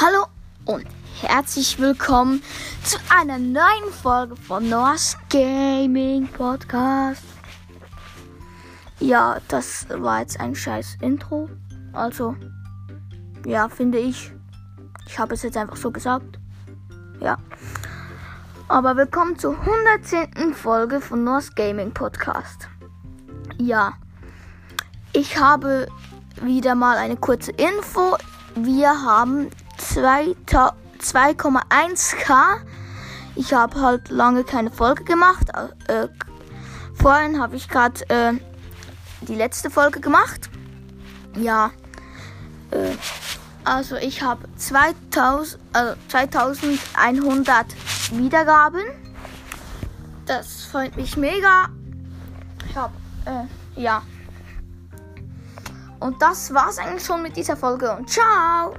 Hallo und herzlich willkommen zu einer neuen Folge von Noah's Gaming Podcast. Ja, das war jetzt ein scheiß Intro. Also, ja, finde ich. Ich habe es jetzt einfach so gesagt. Ja. Aber willkommen zur 110. Folge von Noah's Gaming Podcast. Ja. Ich habe wieder mal eine kurze Info. Wir haben 2,1k. Ich habe halt lange keine Folge gemacht. Äh, vorhin habe ich gerade äh, die letzte Folge gemacht. Ja. Äh, also ich habe 2000, äh, 2100 Wiedergaben. Das freut mich mega. Ich habe, äh, ja. Und das war's eigentlich schon mit dieser Folge und ciao!